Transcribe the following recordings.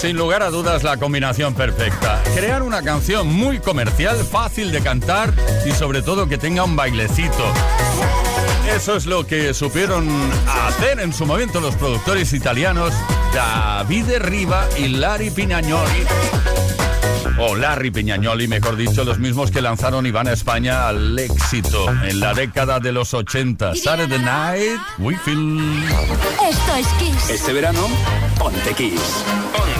Sin lugar a dudas la combinación perfecta. Crear una canción muy comercial, fácil de cantar y sobre todo que tenga un bailecito. Eso es lo que supieron hacer en su momento los productores italianos Davide Riva y Larry Pinagnoli. O Larry Piñagnoli, mejor dicho, los mismos que lanzaron Iván a España al éxito en la década de los 80. Saturday Night, We Feel. Esto es Kiss. Este verano, ponte Kiss. Bangkok,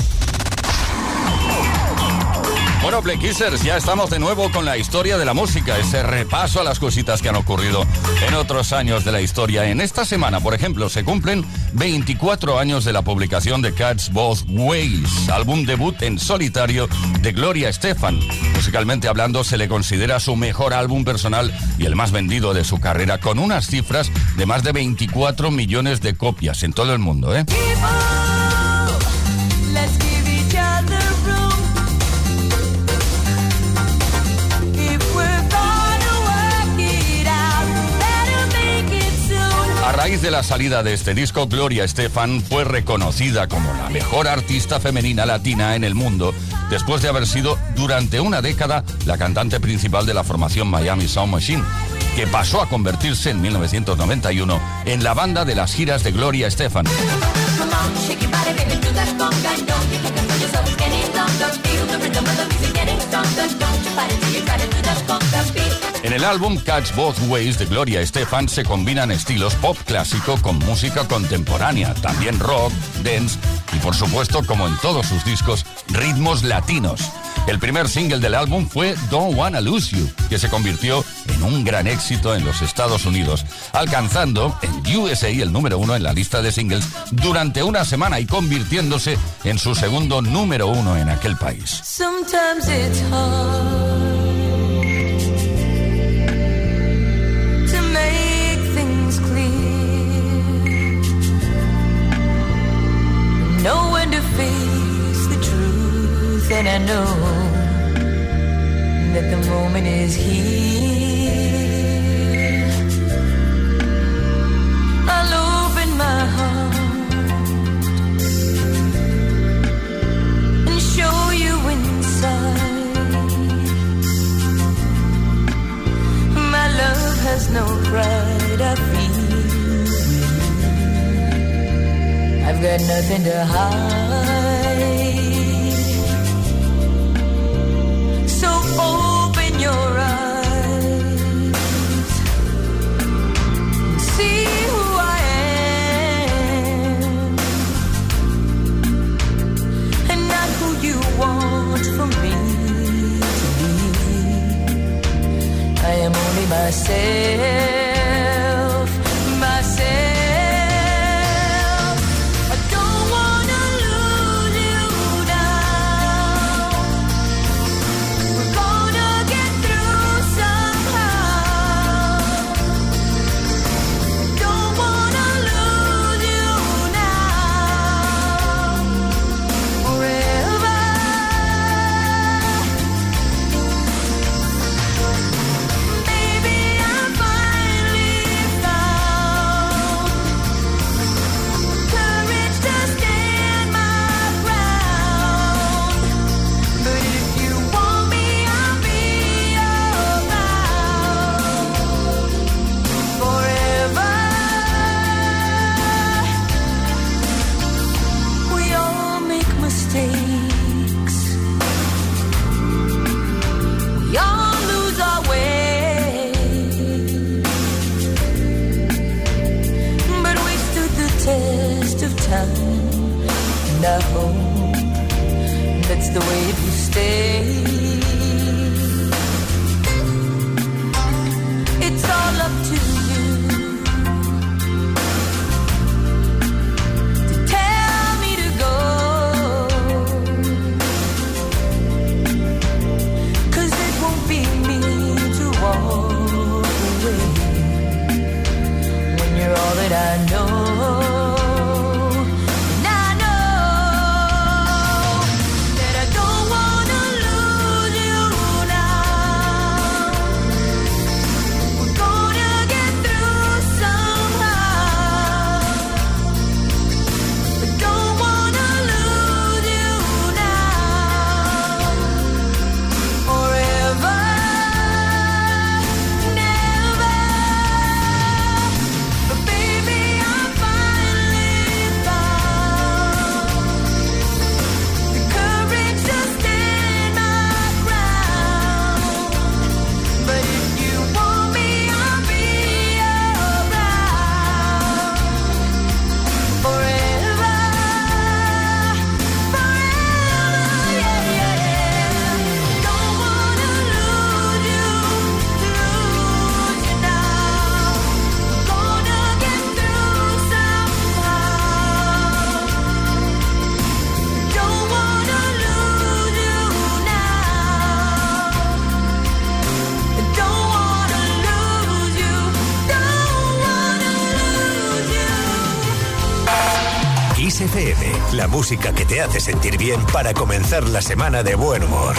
Bueno, Play ya estamos de nuevo con la historia de la música, ese repaso a las cositas que han ocurrido en otros años de la historia. En esta semana, por ejemplo, se cumplen 24 años de la publicación de Cats Both Ways, álbum debut en solitario de Gloria Estefan. Musicalmente hablando, se le considera su mejor álbum personal y el más vendido de su carrera, con unas cifras de más de 24 millones de copias en todo el mundo, ¿eh? De la salida de este disco, Gloria Estefan fue reconocida como la mejor artista femenina latina en el mundo, después de haber sido durante una década la cantante principal de la formación Miami Sound Machine, que pasó a convertirse en 1991 en la banda de las giras de Gloria Estefan. En el álbum Catch Both Ways de Gloria Estefan se combinan estilos pop clásico con música contemporánea, también rock, dance y por supuesto, como en todos sus discos, ritmos latinos. El primer single del álbum fue Don't Wanna Lose You, que se convirtió en un gran éxito en los Estados Unidos, alcanzando en USA el número uno en la lista de singles durante una semana y convirtiéndose en su segundo número uno en aquel país. And I know that the moment is here. I'll open my heart and show you inside. My love has no pride, I feel. I've got nothing to hide. From me. I am only myself, música que te hace sentir bien para comenzar la semana de buen humor.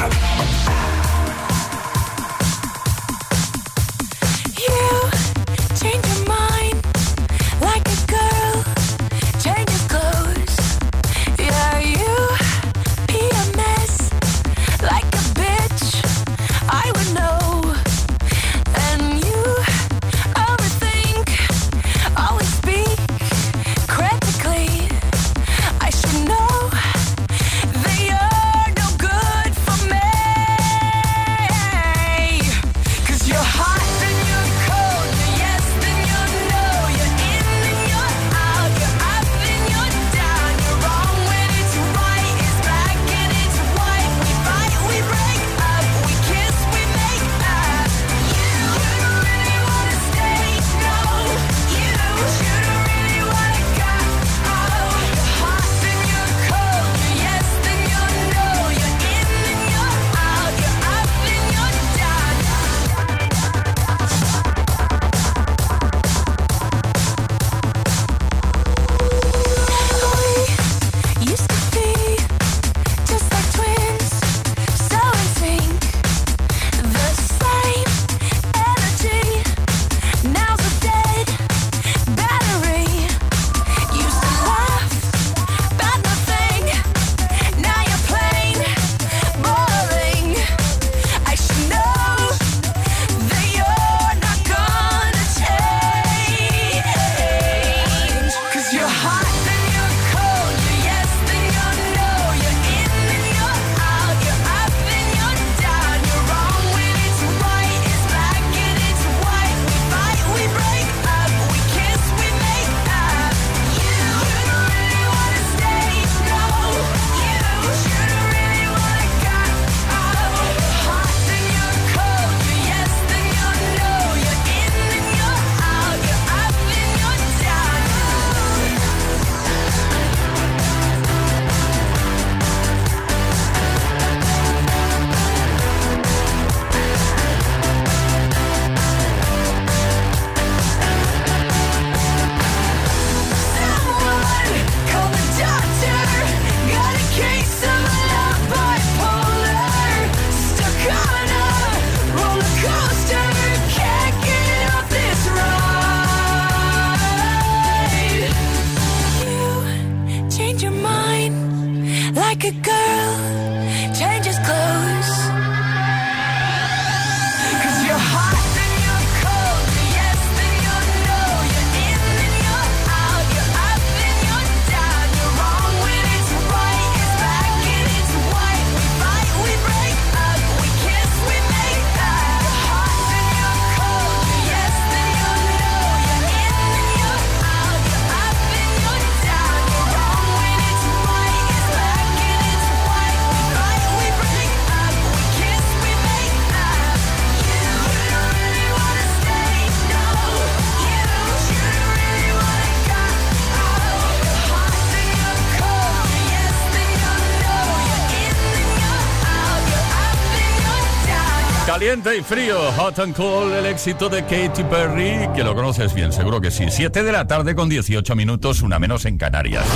Caliente y frío, hot and cold, el éxito de Katy Perry, que lo conoces bien, seguro que sí. 7 de la tarde con 18 minutos, una menos en Canarias.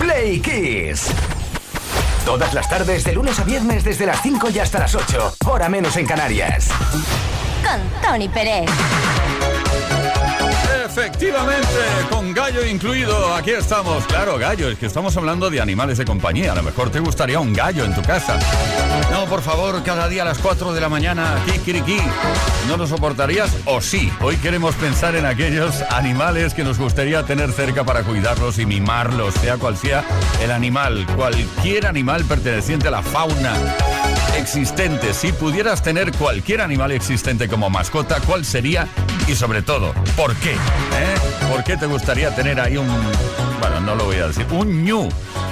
Play Kiss. Todas las tardes, de lunes a viernes, desde las 5 y hasta las 8. Hora menos en Canarias. Con Tony Pérez. Efectivamente, con gallo incluido, aquí estamos. Claro, gallo, es que estamos hablando de animales de compañía. A lo mejor te gustaría un gallo en tu casa. No, por favor, cada día a las 4 de la mañana, kikiriki. ¿No lo soportarías? O sí. Hoy queremos pensar en aquellos animales que nos gustaría tener cerca para cuidarlos y mimarlos, sea cual sea el animal. Cualquier animal perteneciente a la fauna existente. Si pudieras tener cualquier animal existente como mascota, ¿cuál sería? Y sobre todo, ¿por qué? ¿Eh? ¿Por qué te gustaría tener ahí un... Bueno, no lo voy a decir. Un ñu.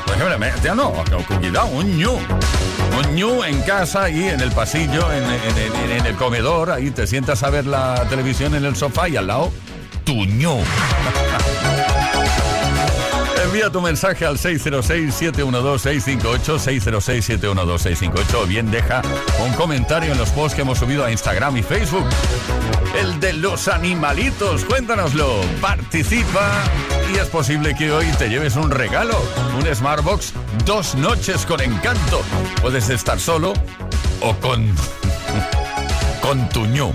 Por ejemplo, me- ya no, cuidado, un ñu. Un ñu en casa y en el pasillo, en el comedor, ahí te sientas a ver la televisión en el sofá y al lado, tu ñu. Envía tu mensaje al 606-712-658, 606-712-658 o bien deja un comentario en los posts que hemos subido a Instagram y Facebook. El de los animalitos, cuéntanoslo, participa y es posible que hoy te lleves un regalo, un Smartbox, dos noches con encanto. Puedes estar solo o con... con tu ñu.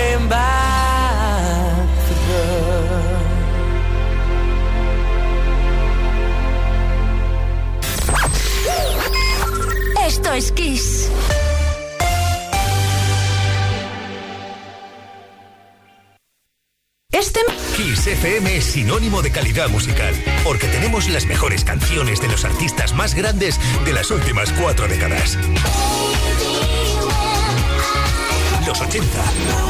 came back. Esto es Kiss. Este Kiss FM es sinónimo de calidad musical, porque tenemos las mejores canciones de los artistas más grandes de las últimas cuatro décadas. Los 80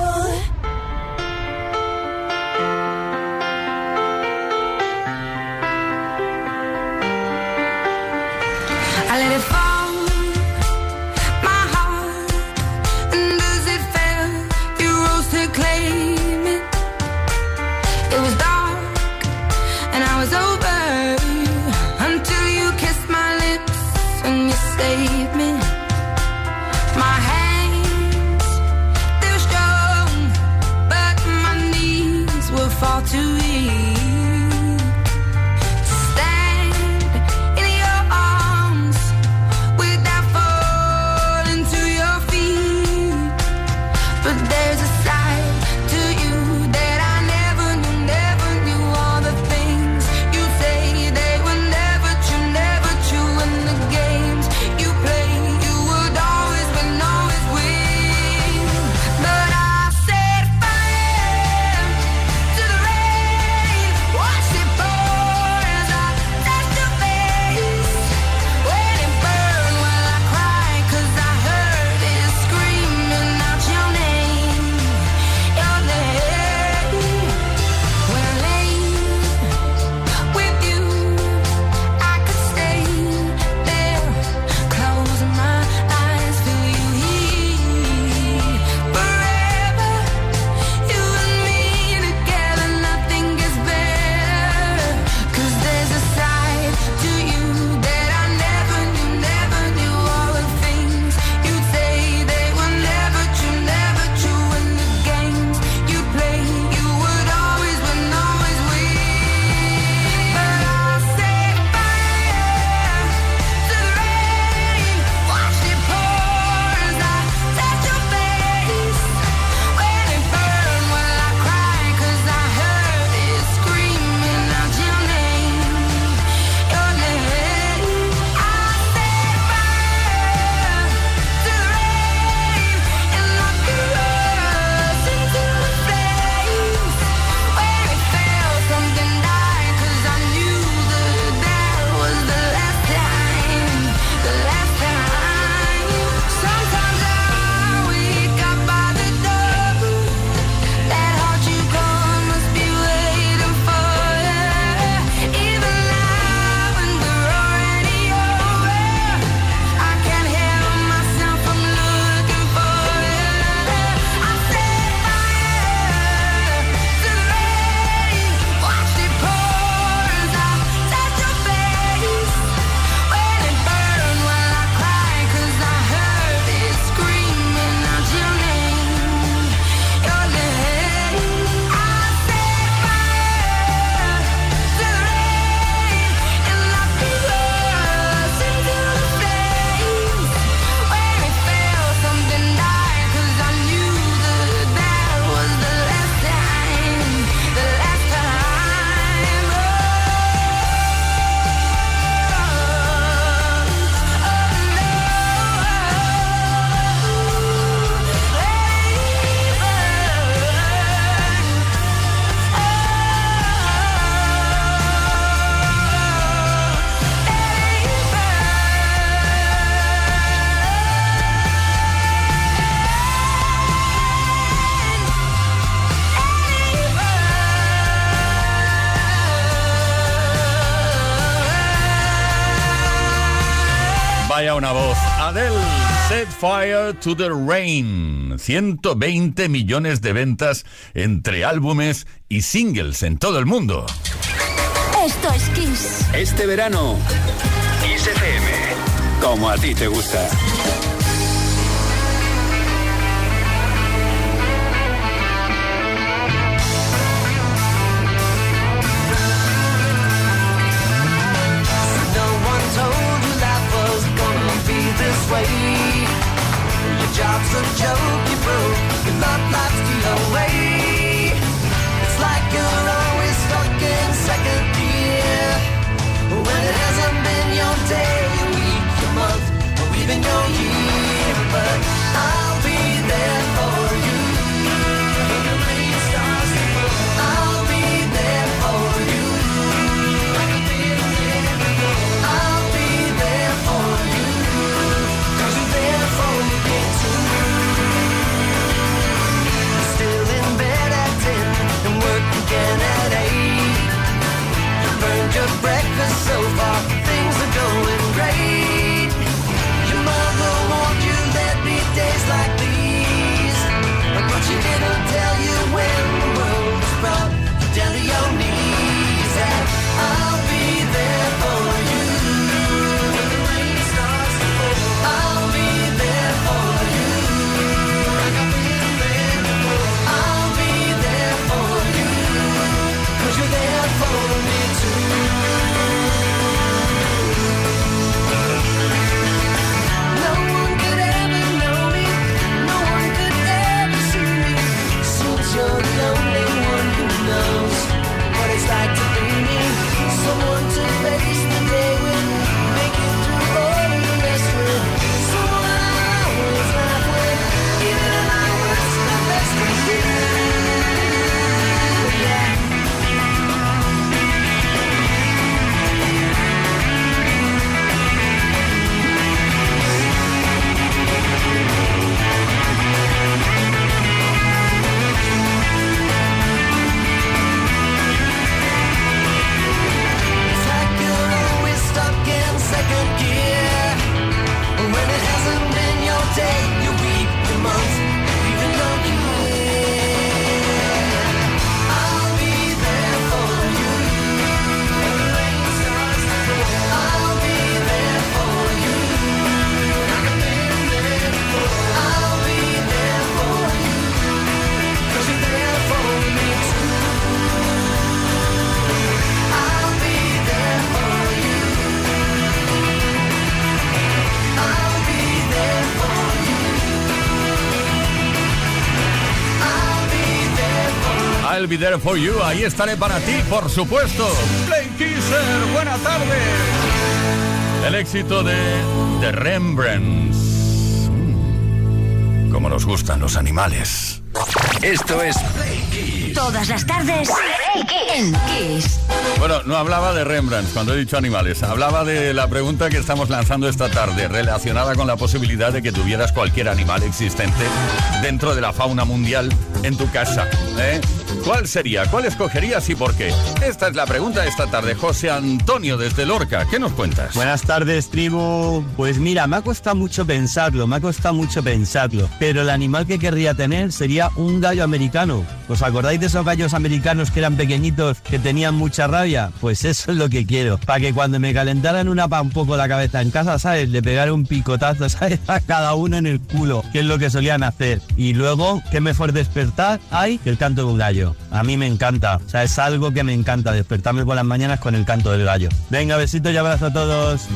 Una voz. Adele, Set Fire to the Rain. 120 millones de ventas entre álbumes y singles en todo el mundo. Esto es Kiss. Este verano, Kiss FM. Como a ti te gusta. Way. Your job's a joke, you broke. Your love life's the away. There for you. Ahí estaré para ti, por supuesto. Play Kisser, buena tarde. El éxito de The Rembrandts. Mm, Como nos gustan los animales. Esto es Todas las tardes en Kiss. Bueno, no hablaba de Rembrandt cuando he dicho animales. Hablaba de la pregunta que estamos lanzando esta tarde, relacionada con la posibilidad de que tuvieras cualquier animal existente dentro de la fauna mundial en tu casa. ¿eh? ¿Cuál sería? ¿Cuál escogerías y por qué? Esta es la pregunta de esta tarde. José Antonio desde Lorca. ¿Qué nos cuentas? Buenas tardes, tribu. Pues mira, me ha costado mucho pensarlo, me ha costado mucho pensarlo. Pero el animal que querría tener sería un gallo americano. ¿Os acordáis de esos gallos americanos que eran pequeñitos, que tenían mucha rabia? Pues eso es lo que quiero. Para que cuando me calentaran una pa un poco la cabeza en casa, ¿sabes? Le pegara un picotazo, ¿sabes? A cada uno en el culo, que es lo que solían hacer. Y luego, qué mejor despertar hay que el canto de un gallo. A mí me encanta. O sea, es algo que me encanta, despertarme por las mañanas con el canto del gallo. Venga, besitos y abrazo a todos.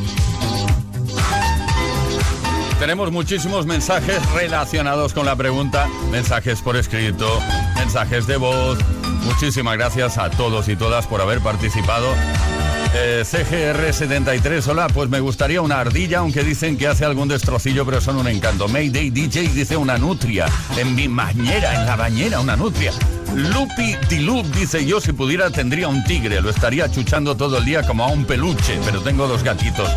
Tenemos muchísimos mensajes relacionados con la pregunta, mensajes por escrito, mensajes de voz. Muchísimas gracias a todos y todas por haber participado. Eh, CGR73, hola, pues me gustaría una ardilla, aunque dicen que hace algún destrocillo, pero son un encanto. Mayday DJ dice una nutria, en mi bañera, en la bañera, una nutria. Lupi Tilup dice, yo si pudiera tendría un tigre, lo estaría chuchando todo el día como a un peluche, pero tengo dos gatitos.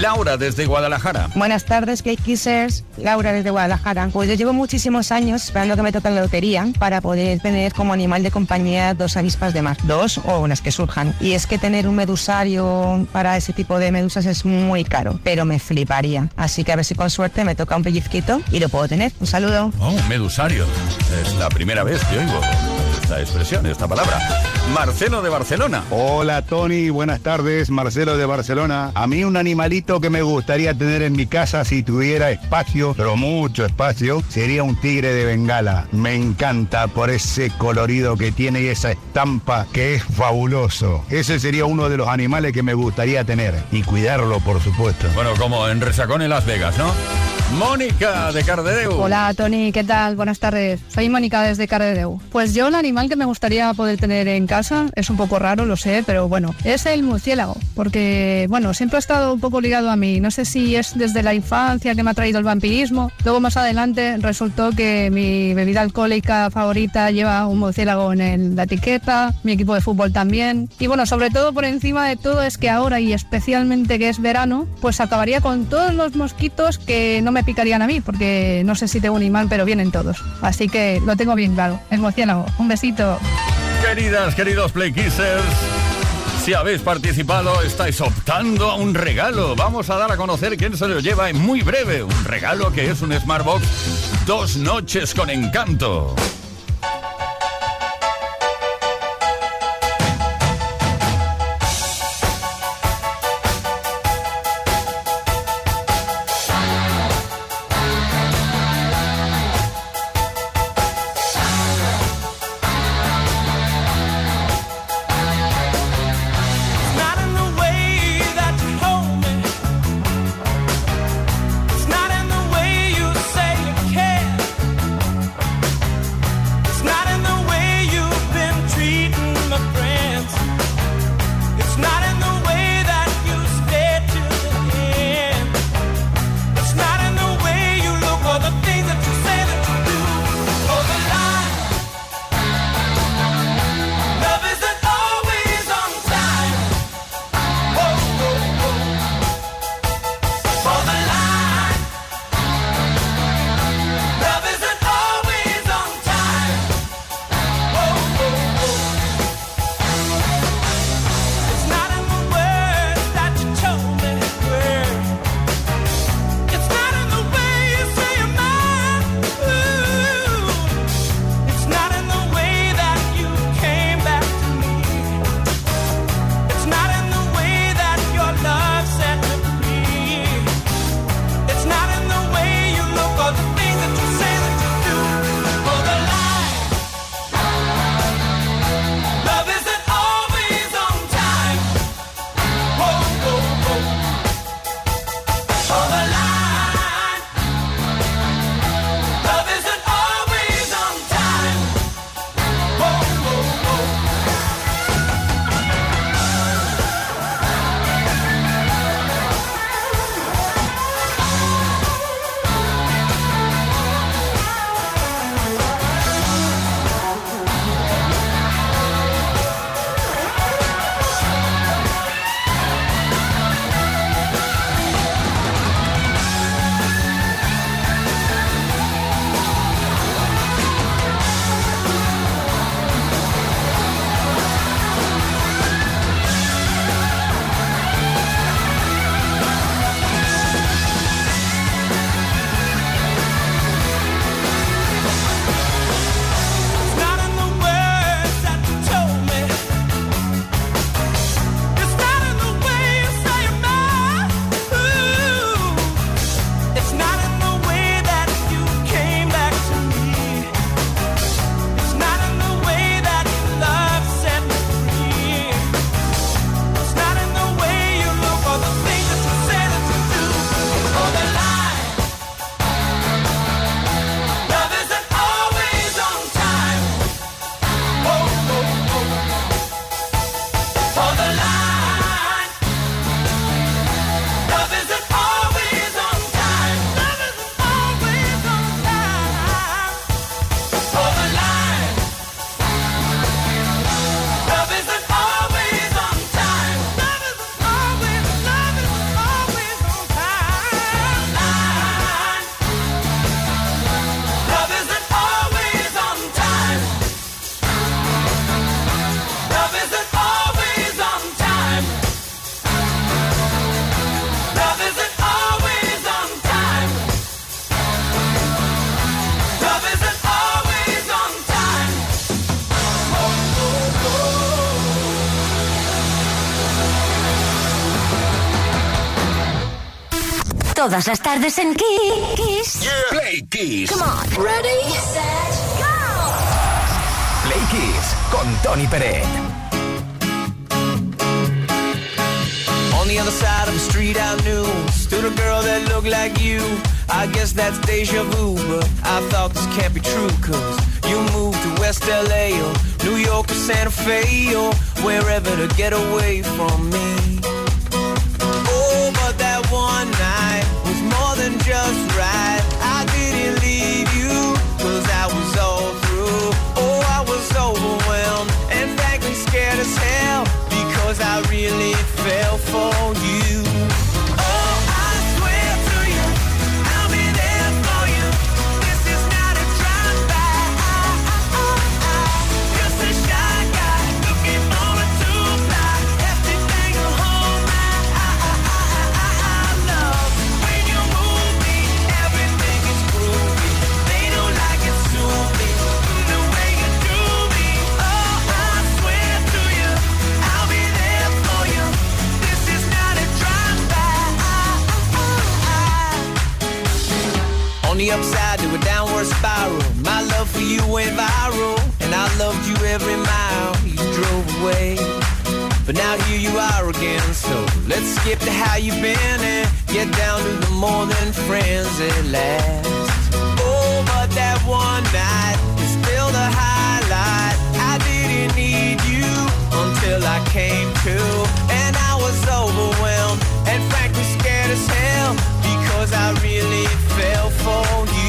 Laura desde Guadalajara. Buenas tardes, Cake Kissers. Laura desde Guadalajara. Pues yo llevo muchísimos años esperando que me toque la lotería para poder tener como animal de compañía dos avispas de mar. Dos o unas que surjan. Y es que tener un medusario para ese tipo de medusas es muy caro, pero me fliparía. Así que a ver si con suerte me toca un pellizquito y lo puedo tener. Un saludo. Oh, un medusario. Es la primera vez que oigo esta expresión, esta palabra. Marcelo de Barcelona. Hola Tony, buenas tardes, Marcelo de Barcelona. A mí un animalito que me gustaría tener en mi casa si tuviera espacio, pero mucho espacio, sería un tigre de Bengala. Me encanta por ese colorido que tiene y esa estampa que es fabuloso. Ese sería uno de los animales que me gustaría tener y cuidarlo, por supuesto. Bueno, como en Resacón en Las Vegas, ¿no? Mónica de Cardedeu. Hola Tony, ¿qué tal? Buenas tardes. Soy Mónica desde Cardedeu. Pues yo el animal que me gustaría poder tener en casa es un poco raro, lo sé, pero bueno, es el murciélago, porque bueno, siempre ha estado un poco ligado a mí. No sé si es desde la infancia que me ha traído el vampirismo. Luego más adelante resultó que mi bebida alcohólica favorita lleva un murciélago en el- la etiqueta, mi equipo de fútbol también. Y bueno, sobre todo por encima de todo es que ahora y especialmente que es verano, pues acabaría con todos los mosquitos que no me picarían a mí, porque no sé si tengo un imán, pero vienen todos. Así que lo tengo bien claro. El murciélago. Un besito. Queridas, queridos Play Kissers, si habéis participado, estáis optando a un regalo. Vamos a dar a conocer quién se lo lleva en muy breve. Un regalo que es un Smartbox dos noches con encanto. Todas las tardes en Kiss. Play Kiss. Come on. Ready, set, go! Play Kiss con Tony Peret. On the other side of the street I knew Stood a girl that looked like you I guess that's deja vu But I thought this can't be true Cause you moved to West LA Or New York or Santa Fe Or wherever to get away from me But now here you are again. So let's skip to how you've been And get down to the more than friends at last. Oh, but that one night Is still the highlight. I didn't need you Until I came to And I was overwhelmed And frankly scared as hell Because I really fell for you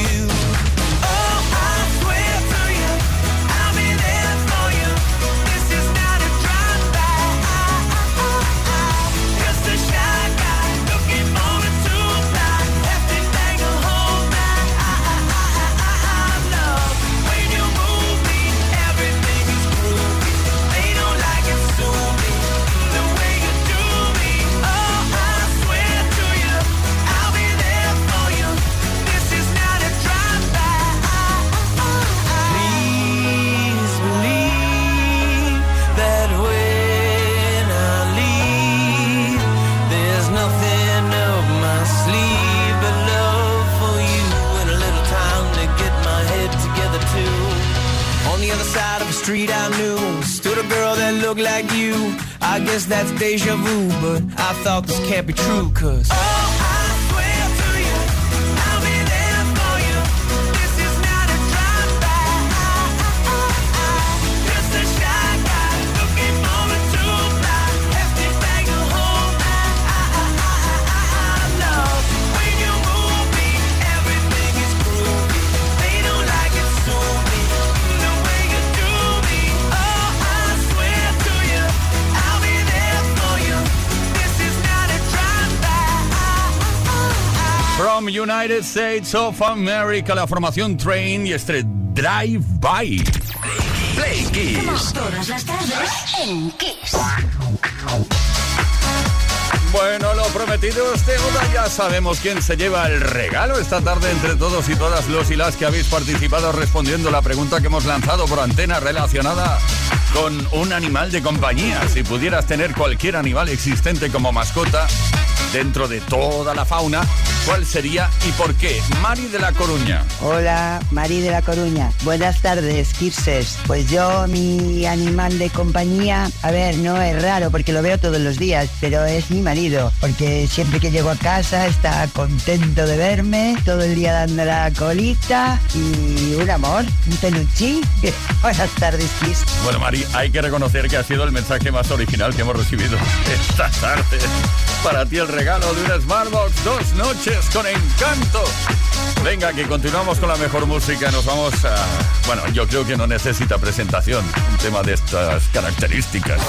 street I knew. Stood a girl that looked like you. I guess that's deja vu But I thought this can't be true Cause Oh, United States of America, la formación Train y este Drive By. Play Kiss. Todas las tardes en Kiss. Bueno, lo prometido es deuda. Ya sabemos quién se lleva el regalo esta tarde entre todos y todas los y las que habéis participado respondiendo la pregunta que hemos lanzado por antena relacionada con un animal de compañía. Si pudieras tener cualquier animal existente como mascota dentro de toda la fauna, ¿cuál sería y por qué? Mari de la Coruña. Hola, Mari de la Coruña. Buenas tardes, Kirses. Pues yo, mi animal de compañía, a ver, no es raro porque lo veo todos los días, pero es mi marido, porque siempre que llego a casa está contento de verme, todo el día dando la colita y un amor, un peluchín. Buenas tardes, Kiss. Bueno, Mari, hay que reconocer que ha sido el mensaje más original que hemos recibido esta tarde. Para ti el regalo de una Smartbox, dos noches con encanto. Venga, que continuamos con la mejor música. Nos vamos a... Bueno, yo creo que no necesita presentación un tema de estas características.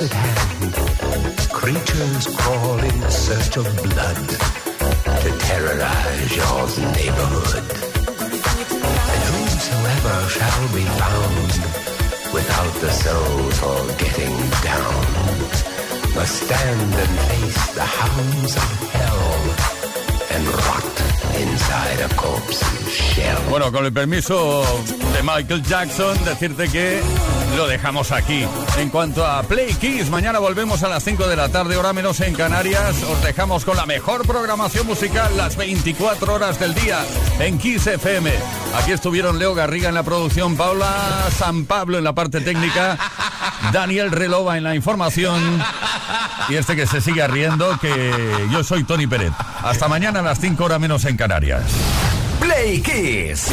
At hand. Creatures crawl in search of blood to terrorize your neighborhood. And whosoever shall be found without the soul for getting down must stand and face the hounds of hell and rot inside a corpse's shell. Bueno, con el permiso de Michael Jackson, decirte que lo dejamos aquí. En cuanto a Play Kiss, mañana volvemos a las 5 de la tarde, hora menos en Canarias. Os dejamos con la mejor programación musical las 24 horas del día en Kiss FM. Aquí estuvieron Leo Garriga en la producción, Paula San Pablo en la parte técnica, Daniel Relova en la información y este que se sigue riendo, que yo soy Tony Pérez. Hasta mañana a las 5 horas menos en Canarias. Play Kiss.